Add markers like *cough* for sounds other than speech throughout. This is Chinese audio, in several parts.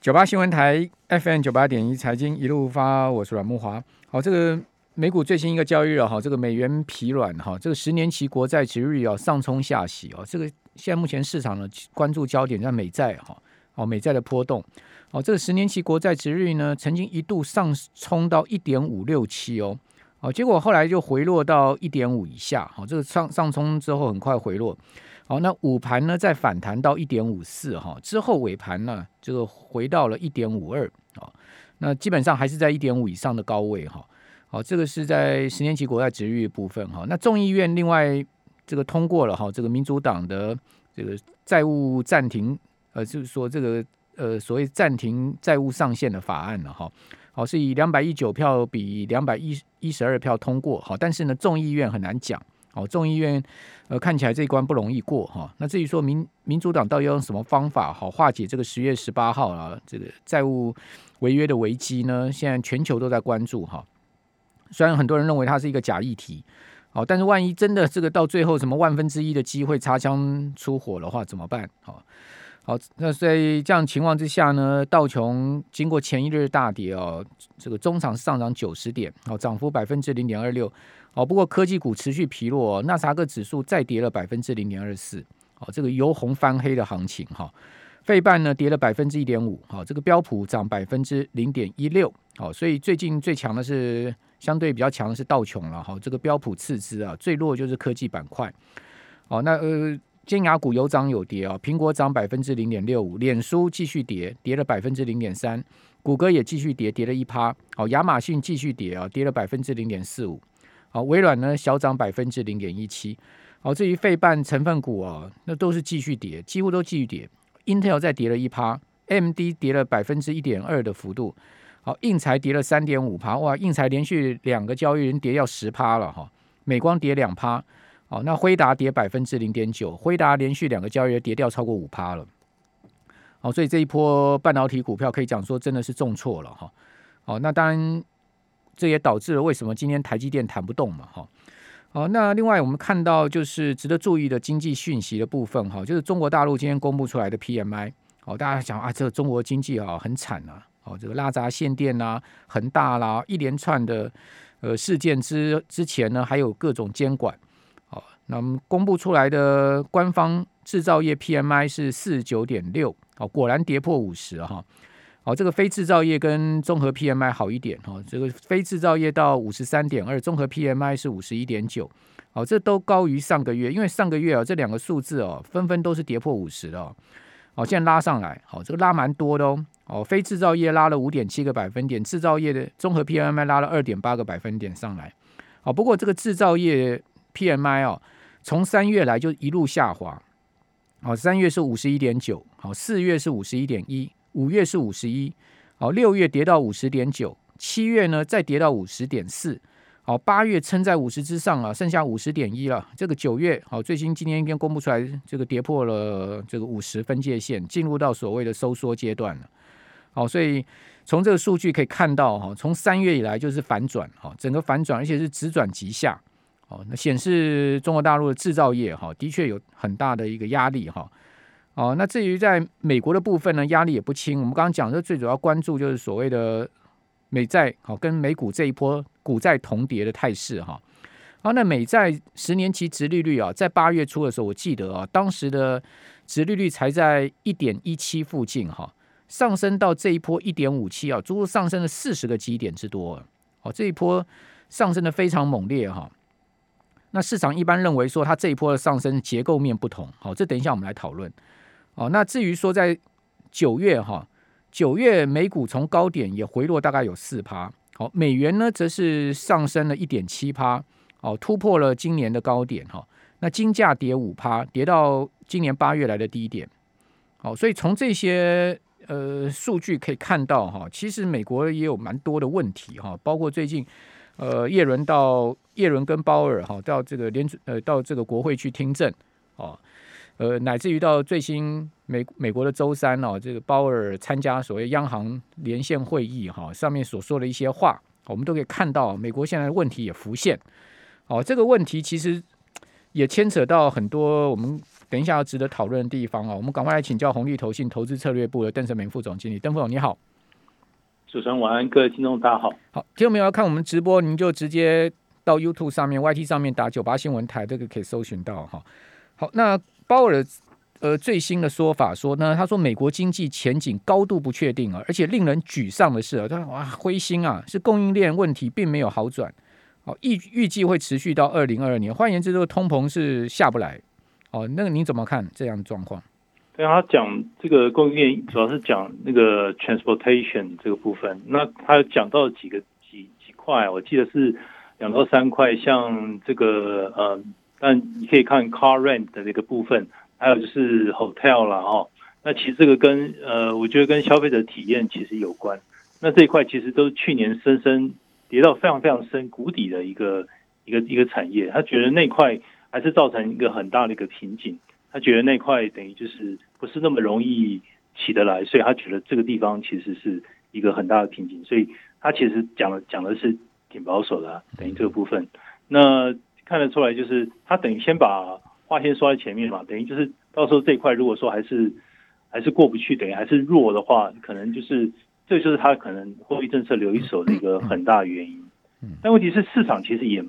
九八新闻台 FM 九八点一财经一路发，我是阮木华。好，这个美股最新一个交易日哈，这个美元疲软哈，这个十年期国债值率啊上冲下洗哦，这个现在目前市场的关注焦点在美债哈，哦美债的波动，哦这个十年期国债值率呢曾经一度上冲到一点五六七哦，哦结果后来就回落到一点五以下，好这个上上冲之后很快回落。好，那午盘呢再反弹到一点五四哈，之后尾盘呢这个回到了一点五二啊，那基本上还是在一点五以上的高位哈。好，这个是在十年期国债值率部分哈。那众议院另外这个通过了哈，这个民主党的这个债务暂停，呃，就是说这个呃所谓暂停债务上限的法案了哈。好，是以两百一九票比两百一一十二票通过好，但是呢众议院很难讲。哦，众议院呃看起来这一关不容易过哈。那至于说民民主党到底要用什么方法好化解这个十月十八号啊这个债务违约的危机呢？现在全球都在关注哈。虽然很多人认为它是一个假议题，好，但是万一真的这个到最后什么万分之一的机会擦枪出火的话怎么办？好，好，那在这样情况之下呢，道琼经过前一日大跌哦，这个中场上涨九十点，好，涨幅百分之零点二六。哦，不过科技股持续疲弱，纳萨克指数再跌了百分之零点二四。哦，这个由红翻黑的行情哈。费半呢跌了百分之一点五。好，这个标普涨百分之零点一六。好，所以最近最强的是相对比较强的是道琼了哈。这个标普次之啊，最弱就是科技板块。哦，那呃尖牙股有涨有跌啊。苹果涨百分之零点六五，脸书继续跌，跌了百分之零点三。谷歌也继续跌，跌了一趴。好，亚马逊继续跌啊，跌了百分之零点四五。好，微软呢小涨百分之零点一七。好，至于费半成分股啊，那都是继续跌，几乎都继续跌。Intel 再跌了一趴，AMD 跌了百分之一点二的幅度。好，印材跌了三点五趴，哇，印材连续两个交易日跌要十趴了哈。美光跌两趴，好，那辉达跌百分之零点九，辉达连续两个交易日跌掉超过五趴了。好，所以这一波半导体股票可以讲说真的是重挫了哈。好，那当然。这也导致了为什么今天台积电弹不动嘛？哈，好，那另外我们看到就是值得注意的经济讯息的部分哈，就是中国大陆今天公布出来的 PMI，好，大家讲啊，这个中国经济啊很惨啊，哦，这个拉闸限电啦、恒大啦，一连串的呃事件之之前呢，还有各种监管，好，那我们公布出来的官方制造业 PMI 是四十九点六，好，果然跌破五十哈。好，这个非制造业跟综合 PMI 好一点哈，这个非制造业到五十三点二，综合 PMI 是五十一点九，好，这都高于上个月，因为上个月啊这两个数字哦纷纷都是跌破五十的，好，现在拉上来，好，这个拉蛮多的哦，哦，非制造业拉了五点七个百分点，制造业的综合 PMI 拉了二点八个百分点上来，好，不过这个制造业 PMI 哦，从三月来就一路下滑，好，三月是五十一点九，好，四月是五十一点一。五月是五十一，好，六月跌到五十点九，七月呢再跌到五十点四，好，八月撑在五十之上啊，剩下五十点一了。这个九月，好，最新今天应该公布出来，这个跌破了这个五十分界线，进入到所谓的收缩阶段了。好，所以从这个数据可以看到，哈，从三月以来就是反转，哈，整个反转，而且是直转急下，哦，那显示中国大陆的制造业，哈，的确有很大的一个压力，哈。哦，那至于在美国的部分呢，压力也不轻。我们刚刚讲的最主要关注就是所谓的美债，好跟美股这一波股债同跌的态势哈。好，那美债十年期殖利率啊，在八月初的时候，我记得啊，当时的殖利率才在一点一七附近哈，上升到这一波一点五七啊，足足上升了四十个基点之多。哦，这一波上升的非常猛烈哈。那市场一般认为说，它这一波的上升结构面不同。好，这等一下我们来讨论。哦，那至于说在九月哈，九月美股从高点也回落大概有四趴，好，美元呢则是上升了一点七趴，哦，突破了今年的高点哈。那金价跌五趴，跌到今年八月来的低点，好，所以从这些呃数据可以看到哈，其实美国也有蛮多的问题哈，包括最近呃叶伦到叶伦跟鲍尔哈到这个联呃到这个国会去听证哦。呃，乃至于到最新美美国的周三哦，这个鲍尔参加所谓央行连线会议哈，上面所说的一些话，我们都可以看到，美国现在的问题也浮现。哦，这个问题其实也牵扯到很多我们等一下要值得讨论的地方啊。我们赶快来请教红利投信投资策略部的邓胜明副总经理，邓副总你好。主持人晚安，各位听众大家好。好，听众朋友要看我们直播，您就直接到 YouTube 上面、YT 上面打九八新闻台，这个可以搜寻到哈。好，那鲍尔。呃，最新的说法说呢，他说美国经济前景高度不确定啊，而且令人沮丧的是啊，他哇灰心啊，是供应链问题并没有好转，哦预预计会持续到二零二二年。换言之，这个通膨是下不来。哦，那个你怎么看这样的状况？对他讲这个供应链主要是讲那个 transportation 这个部分，那他讲到几个几几块，我记得是两到三块，像这个呃，但你可以看 car rent 的这个部分。还有就是 hotel 了哦，那其实这个跟呃，我觉得跟消费者体验其实有关。那这一块其实都是去年深深跌到非常非常深谷底的一个一个一个产业。他觉得那块还是造成一个很大的一个瓶颈。他觉得那块等于就是不是那么容易起得来，所以他觉得这个地方其实是一个很大的瓶颈。所以他其实讲的讲的是挺保守的，等于这个部分。那看得出来就是他等于先把。话先说在前面嘛，等于就是到时候这一块如果说还是还是过不去，等于还是弱的话，可能就是这就是他可能货币政策留一手的一个很大原因。但问题是市场其实也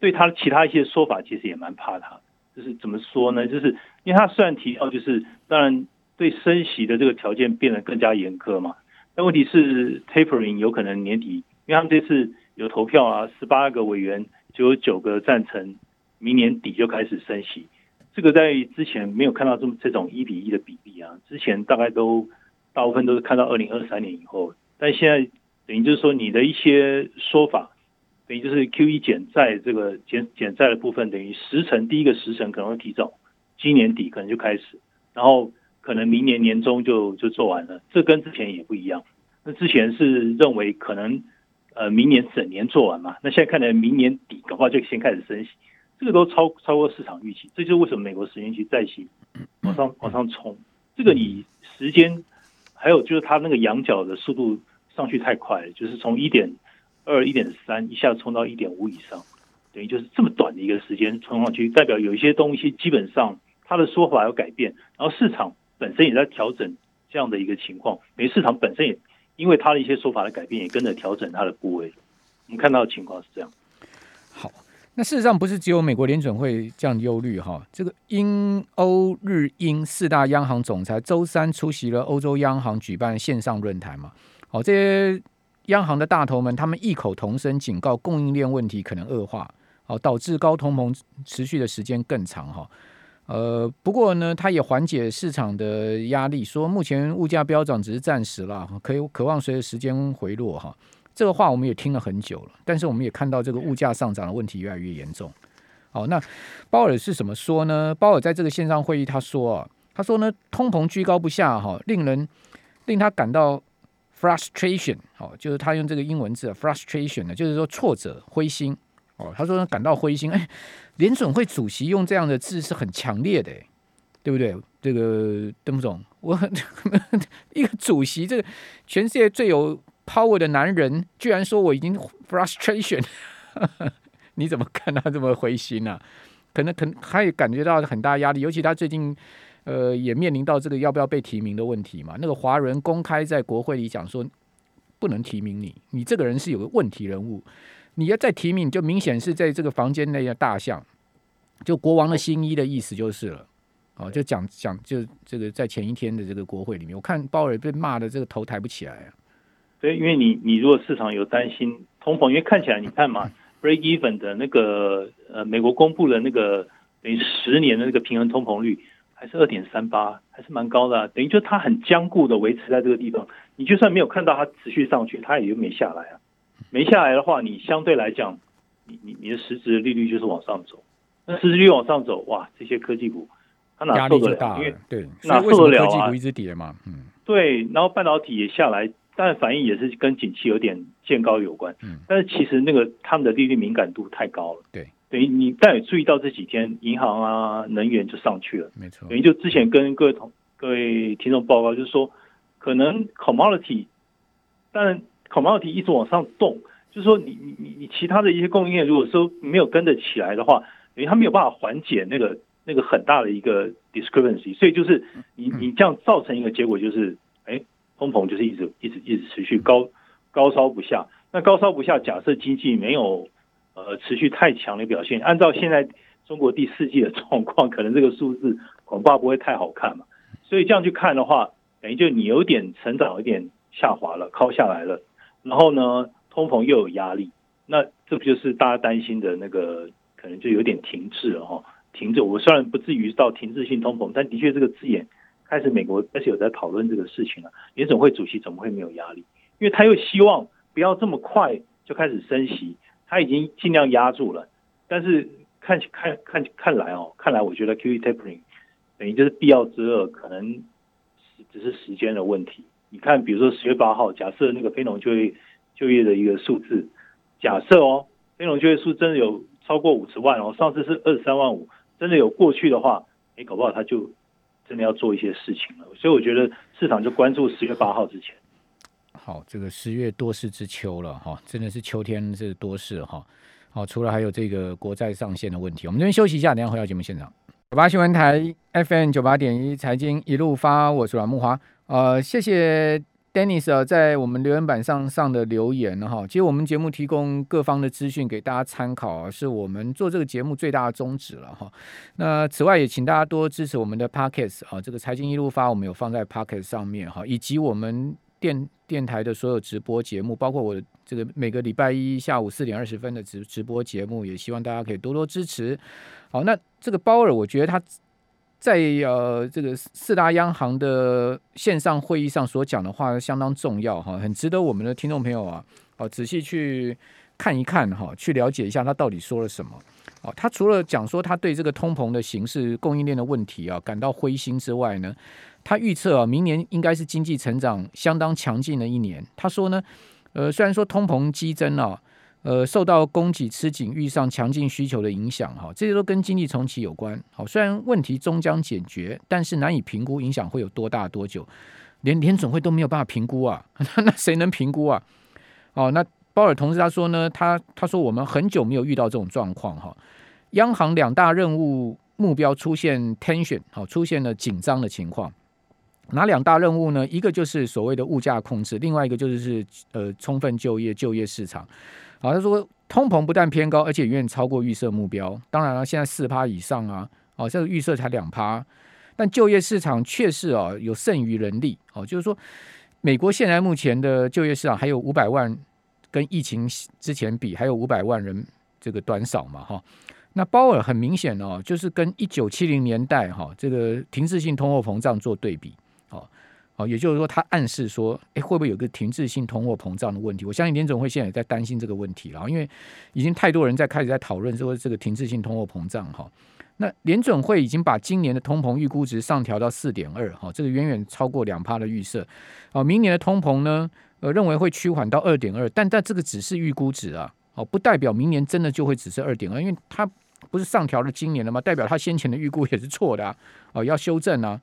对他其他一些说法其实也蛮怕他，就是怎么说呢？就是因为他虽然提到就是当然对升息的这个条件变得更加严苛嘛，但问题是 tapering 有可能年底，因为他们这次有投票啊，十八个委员就有九个赞成。明年底就开始升息，这个在之前没有看到这么这种一比一的比例啊。之前大概都大部分都是看到二零二三年以后，但现在等于就是说你的一些说法，等于就是 Q E 减债这个减减债的部分，等于十成第一个十成可能会提早，今年底可能就开始，然后可能明年年中就就做完了。这跟之前也不一样，那之前是认为可能呃明年整年做完嘛，那现在看来明年底的话就先开始升息。这个都超超过市场预期，这就是为什么美国十年期债息往上往上冲。这个你时间还有就是它那个仰角的速度上去太快了，就是从一点二、一点三一下冲到一点五以上，等于就是这么短的一个时间冲上去，代表有一些东西基本上它的说法有改变，然后市场本身也在调整这样的一个情况，美市场本身也因为它的一些说法的改变，也跟着调整它的部位。我们看到的情况是这样。好。那事实上不是只有美国联准会这样忧虑哈，这个英欧日英四大央行总裁周三出席了欧洲央行举办线上论坛嘛，好，这些央行的大头们他们异口同声警告供应链问题可能恶化，好导致高通膨持续的时间更长哈，呃，不过呢，它也缓解市场的压力，说目前物价飙涨只是暂时了，可以渴望随着时间回落哈。这个话我们也听了很久了，但是我们也看到这个物价上涨的问题越来越严重。好，那鲍尔是怎么说呢？鲍尔在这个线上会议他说啊，他说呢，通膨居高不下哈，令人令他感到 frustration。哦，就是他用这个英文字 frustration 呢，就是说挫折、灰心。哦，他说，感到灰心。哎，联准会主席用这样的字是很强烈的，对不对？这个邓总，我 *laughs* 一个主席，这个全世界最有。power 的男人居然说我已经 frustration，*laughs* 你怎么看他这么灰心呢？可能可能他也感觉到很大压力，尤其他最近呃也面临到这个要不要被提名的问题嘛。那个华人公开在国会里讲说不能提名你，你这个人是有个问题人物，你要再提名就明显是在这个房间内的大象，就国王的新衣的意思就是了。哦，就讲讲就这个在前一天的这个国会里面，我看鲍尔被骂的这个头抬不起来啊。对，因为你你如果市场有担心通膨，因为看起来你看嘛，break even 的那个呃美国公布了那个等于十年的那个平衡通膨率还是二点三八，还是蛮高的，等于就它很坚固的维持在这个地方。你就算没有看到它持续上去，它也就没下来啊。没下来的话，你相对来讲，你你你的实质利率就是往上走。那实质率往上走，哇，这些科技股它哪受得了？因为对，哪受得了啊？科技股一直跌嘛，嗯，对，然后半导体也下来。但反应也是跟景气有点见高有关，嗯，但是其实那个他们的利率敏感度太高了，对，等于你但也注意到这几天银行啊、能源就上去了，没错，等于就之前跟各位同各位听众报告，就是说可能 commodity，但 commodity 一直往上动，就是说你你你你其他的一些供应链如果说没有跟得起来的话，等于它没有办法缓解那个那个很大的一个 discrepancy，所以就是你你这样造成一个结果就是，哎，通膨就是一直一直一直持续高高烧不下。那高烧不下，假设经济没有呃持续太强的表现，按照现在中国第四季的状况，可能这个数字恐怕不会太好看嘛。所以这样去看的话，等于就你有点成长有点下滑了，靠下来了。然后呢，通膨又有压力，那这不就是大家担心的那个可能就有点停滞了哈。停滞，我虽然不至于到停滞性通膨，但的确这个字眼开始美国开始有在讨论这个事情了。联总会主席怎么会没有压力？因为他又希望不要这么快就开始升息，他已经尽量压住了。但是看看看看来哦，看来我觉得 QE tapering 等于就是必要之恶，可能只是时间的问题。你看，比如说十月八号，假设那个非农就业就业的一个数字，假设哦，非农就业数真的有超过五十万哦，上次是二十三万五。真的有过去的话，哎，搞不好他就真的要做一些事情了。所以我觉得市场就关注十月八号之前。好，这个十月多事之秋了哈，真的是秋天是多事哈。好，除了还有这个国债上限的问题，我们这边休息一下，等下回到节目现场。九八新闻台 FM 九八点一财经一路发，我是阮木华。呃，谢谢。Dennis 啊，在我们留言板上上的留言哈，其实我们节目提供各方的资讯给大家参考，是我们做这个节目最大的宗旨了哈。那此外也请大家多支持我们的 Pockets 啊，这个财经一路发我们有放在 Pockets 上面哈，以及我们电电台的所有直播节目，包括我这个每个礼拜一下午四点二十分的直直播节目，也希望大家可以多多支持。好，那这个鲍尔，我觉得他。在呃这个四大央行的线上会议上所讲的话相当重要哈，很值得我们的听众朋友啊，好仔细去看一看哈，去了解一下他到底说了什么。哦，他除了讲说他对这个通膨的形势、供应链的问题啊感到灰心之外呢，他预测啊明年应该是经济成长相当强劲的一年。他说呢，呃虽然说通膨激增啊。呃，受到供给吃紧遇上强劲需求的影响，哈，这些都跟经济重启有关。好，虽然问题终将解决，但是难以评估影响会有多大多久，连联总会都没有办法评估啊，*laughs* 那谁能评估啊？哦，那鲍尔同时他说呢，他他说我们很久没有遇到这种状况，哈，央行两大任务目标出现 tension，好，出现了紧张的情况。哪两大任务呢？一个就是所谓的物价控制，另外一个就是是呃充分就业，就业市场。好，他说通膨不但偏高，而且远远超过预设目标。当然了，现在四趴以上啊，哦，这个预设才两趴，但就业市场确实啊有剩余人力。哦，就是说，美国现在目前的就业市场还有五百万，跟疫情之前比还有五百万人这个短少嘛，哈。那鲍尔很明显哦，就是跟一九七零年代哈这个停滞性通货膨胀做对比。哦，也就是说，他暗示说，哎，会不会有个停滞性通货膨胀的问题？我相信联总会现在也在担心这个问题了，因为已经太多人在开始在讨论说这个停滞性通货膨胀哈。那联准会已经把今年的通膨预估值上调到四点二，哈，这个远远超过两趴的预设。哦，明年的通膨呢，呃，认为会趋缓到二点二，但但这个只是预估值啊，哦，不代表明年真的就会只是二点二，因为它不是上调了今年了吗？代表它先前的预估也是错的啊，哦，要修正啊，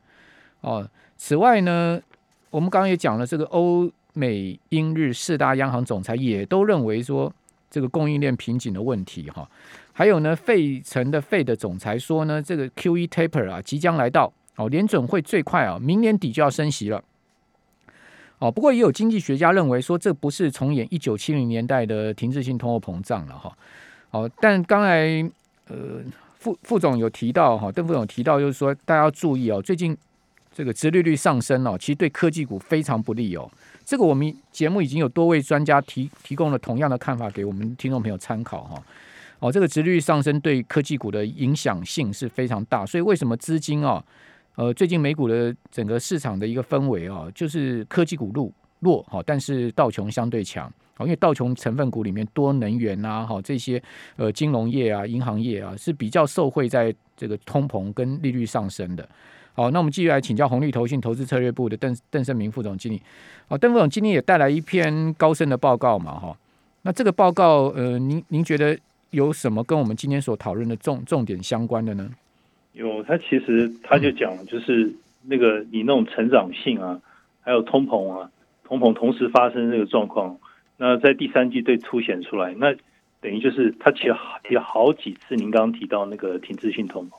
哦。此外呢，我们刚刚也讲了，这个欧美英日四大央行总裁也都认为说，这个供应链瓶颈的问题哈。还有呢，费城的费的总裁说呢，这个 Q E taper 啊即将来到哦，联准会最快啊明年底就要升息了。哦，不过也有经济学家认为说，这不是重演一九七零年代的停滞性通货膨胀了哈。哦，但刚才呃副副总有提到哈，邓副总提到就是说，大家要注意哦，最近。这个殖利率上升哦，其实对科技股非常不利哦。这个我们节目已经有多位专家提提供了同样的看法给我们听众朋友参考哈。哦，这个殖利率上升对科技股的影响性是非常大，所以为什么资金啊，呃，最近美股的整个市场的一个氛围啊，就是科技股弱弱哈，但是道琼相对强，因为道琼成分股里面多能源啊，哈这些呃金融业啊、银行业啊是比较受惠在这个通膨跟利率上升的。好，那我们继续来请教红利投信投资策略部的邓邓胜明副总经理。好，邓副总今天也带来一篇高深的报告嘛，哈。那这个报告，呃，您您觉得有什么跟我们今天所讨论的重重点相关的呢？有，他其实他就讲，就是那个你那种成长性啊，还有通膨啊，通膨同时发生这个状况，那在第三季对凸显出来，那等于就是他提了提了好几次，您刚刚提到那个停滞性通膨。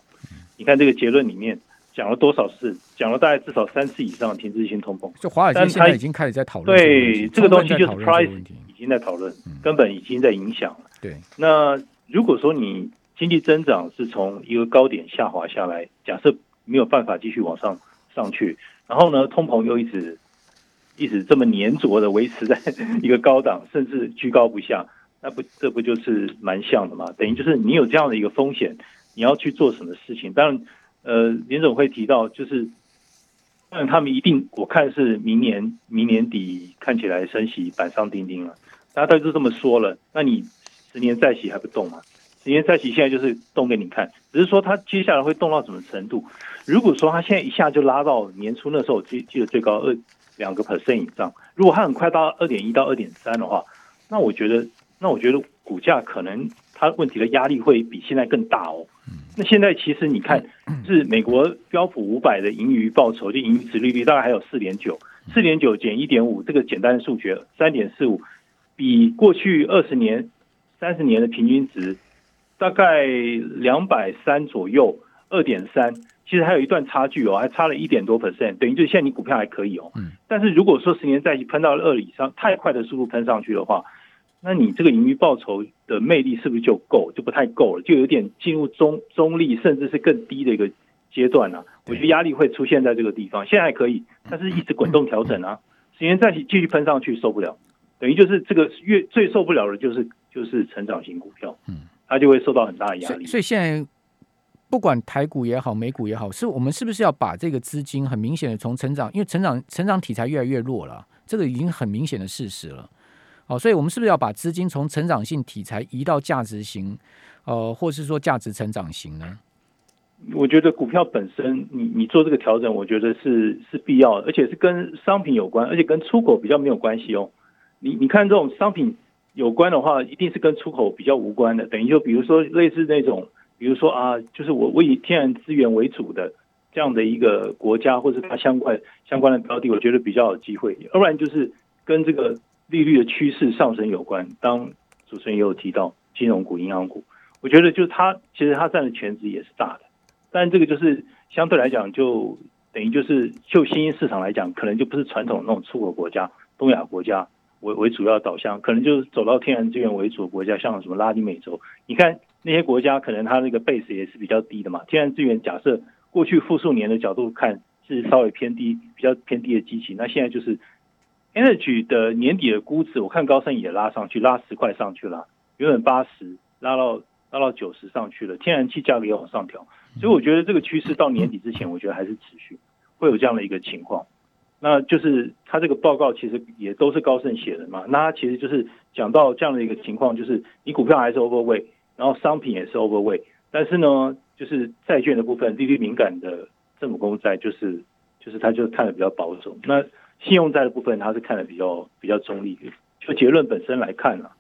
你看这个结论里面讲了多少次，讲了大概至少三次以上的停滞性通膨。就华尔街现在已经开始在讨论对这个东西就是 price 已经在讨论，根本已经在影响了。对，那如果说你经济增长是从一个高点下滑下来，假设没有办法继续往上上去，然后呢，通膨又一直一直这么粘着的维持在一个高档，*laughs* 甚至居高不下，那不这不就是蛮像的嘛？等于就是你有这样的一个风险，你要去做什么事情？当然，呃，林总会提到就是，但他们一定，我看是明年明年底看起来升息板上钉钉了，大家都这么说了，那你十年再息还不动吗？十年再息现在就是动给你看，只是说它接下来会动到什么程度？如果说它现在一下就拉到年初那时候记记得最高二。两个 percent 以上，如果它很快到二点一到二点三的话，那我觉得，那我觉得股价可能它问题的压力会比现在更大哦。那现在其实你看，是美国标普五百的盈余报酬，就盈余值利率大概还有四点九，四点九减一点五，这个简单的数学三点四五，比过去二十年、三十年的平均值大概两百三左右，二点三。其实还有一段差距哦，还差了一点多 percent，等于就是现在你股票还可以哦。嗯。但是如果说十年债息喷到二以上，太快的速度喷上去的话，那你这个盈余报酬的魅力是不是就够？就不太够了，就有点进入中中立，甚至是更低的一个阶段了。我觉得压力会出现在这个地方。现在还可以，但是一直滚动调整啊。十年债息继续喷上去受不了，等于就是这个越最受不了的就是就是成长型股票，嗯，它就会受到很大的压力。所以现在。不管台股也好，美股也好，是我们是不是要把这个资金很明显的从成长，因为成长成长题材越来越弱了，这个已经很明显的事实了。好，所以我们是不是要把资金从成长性题材移到价值型，呃，或是说价值成长型呢？我觉得股票本身，你你做这个调整，我觉得是是必要的，而且是跟商品有关，而且跟出口比较没有关系哦。你你看这种商品有关的话，一定是跟出口比较无关的，等于就比如说类似那种。比如说啊，就是我我以天然资源为主的这样的一个国家，或者它相关相关的标的，我觉得比较有机会。要不然就是跟这个利率的趋势上升有关。当主持人也有提到金融股、银行股，我觉得就是它其实它占的权值也是大的。但这个就是相对来讲，就等于就是就新兴市场来讲，可能就不是传统那种出口国家、东亚国家为为主要导向，可能就是走到天然资源为主的国家，像什么拉丁美洲，你看。那些国家可能它那个 base 也是比较低的嘛，天然资源假设过去复数年的角度看是稍微偏低，比较偏低的机器，那现在就是 energy 的年底的估值，我看高盛也拉上去，拉十块上去了，原本八十拉到拉到九十上去了，天然气价格也往上调，所以我觉得这个趋势到年底之前，我觉得还是持续会有这样的一个情况。那就是他这个报告其实也都是高盛写的嘛，那他其实就是讲到这样的一个情况，就是你股票还是 overweight。然后商品也是 overweight，但是呢，就是债券的部分，利率敏感的政府公债，就是就是他就看的比较保守。那信用债的部分，他是看的比较比较中立。就结论本身来看啊，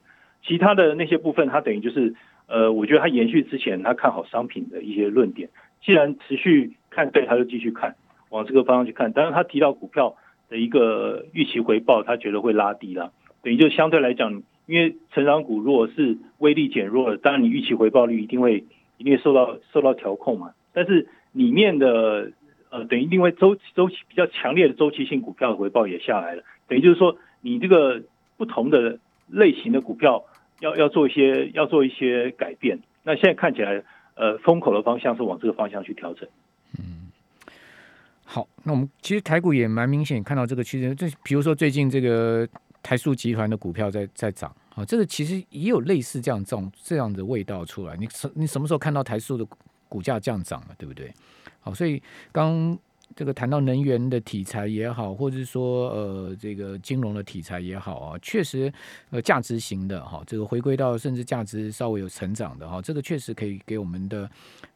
其他的那些部分，它等于就是呃，我觉得它延续之前他看好商品的一些论点。既然持续看对，他就继续看，往这个方向去看。当然，他提到股票的一个预期回报，他觉得会拉低了，等于就相对来讲。因为成长股如果是威力减弱了，当然你预期回报率一定会一定会受到受到调控嘛。但是里面的呃，等于因为周周期比较强烈的周期性股票的回报也下来了，等于就是说你这个不同的类型的股票要要做一些要做一些改变。那现在看起来，呃，风口的方向是往这个方向去调整。好，那我们其实台股也蛮明显看到这个趋势，就比如说最近这个。台塑集团的股票在在涨啊，这个其实也有类似这样这种这样的味道出来。你什你什么时候看到台塑的股价这样涨了，对不对？好，所以刚。这个谈到能源的题材也好，或者是说呃这个金融的题材也好啊，确实呃价值型的哈，这个回归到甚至价值稍微有成长的哈，这个确实可以给我们的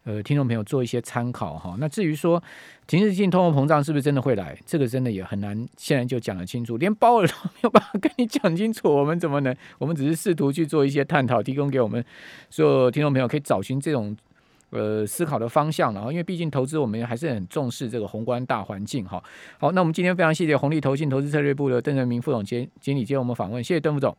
呃听众朋友做一些参考哈。那至于说停滞性通货膨胀是不是真的会来，这个真的也很难现在就讲得清楚，连鲍尔都没有办法 *laughs* 跟你讲清楚，我们怎么能？我们只是试图去做一些探讨，提供给我们所有听众朋友可以找寻这种。呃，思考的方向了，因为毕竟投资我们还是很重视这个宏观大环境哈。好，那我们今天非常谢谢红利投信投资策略部的邓仁明副总监经理接我们访问，谢谢邓副总。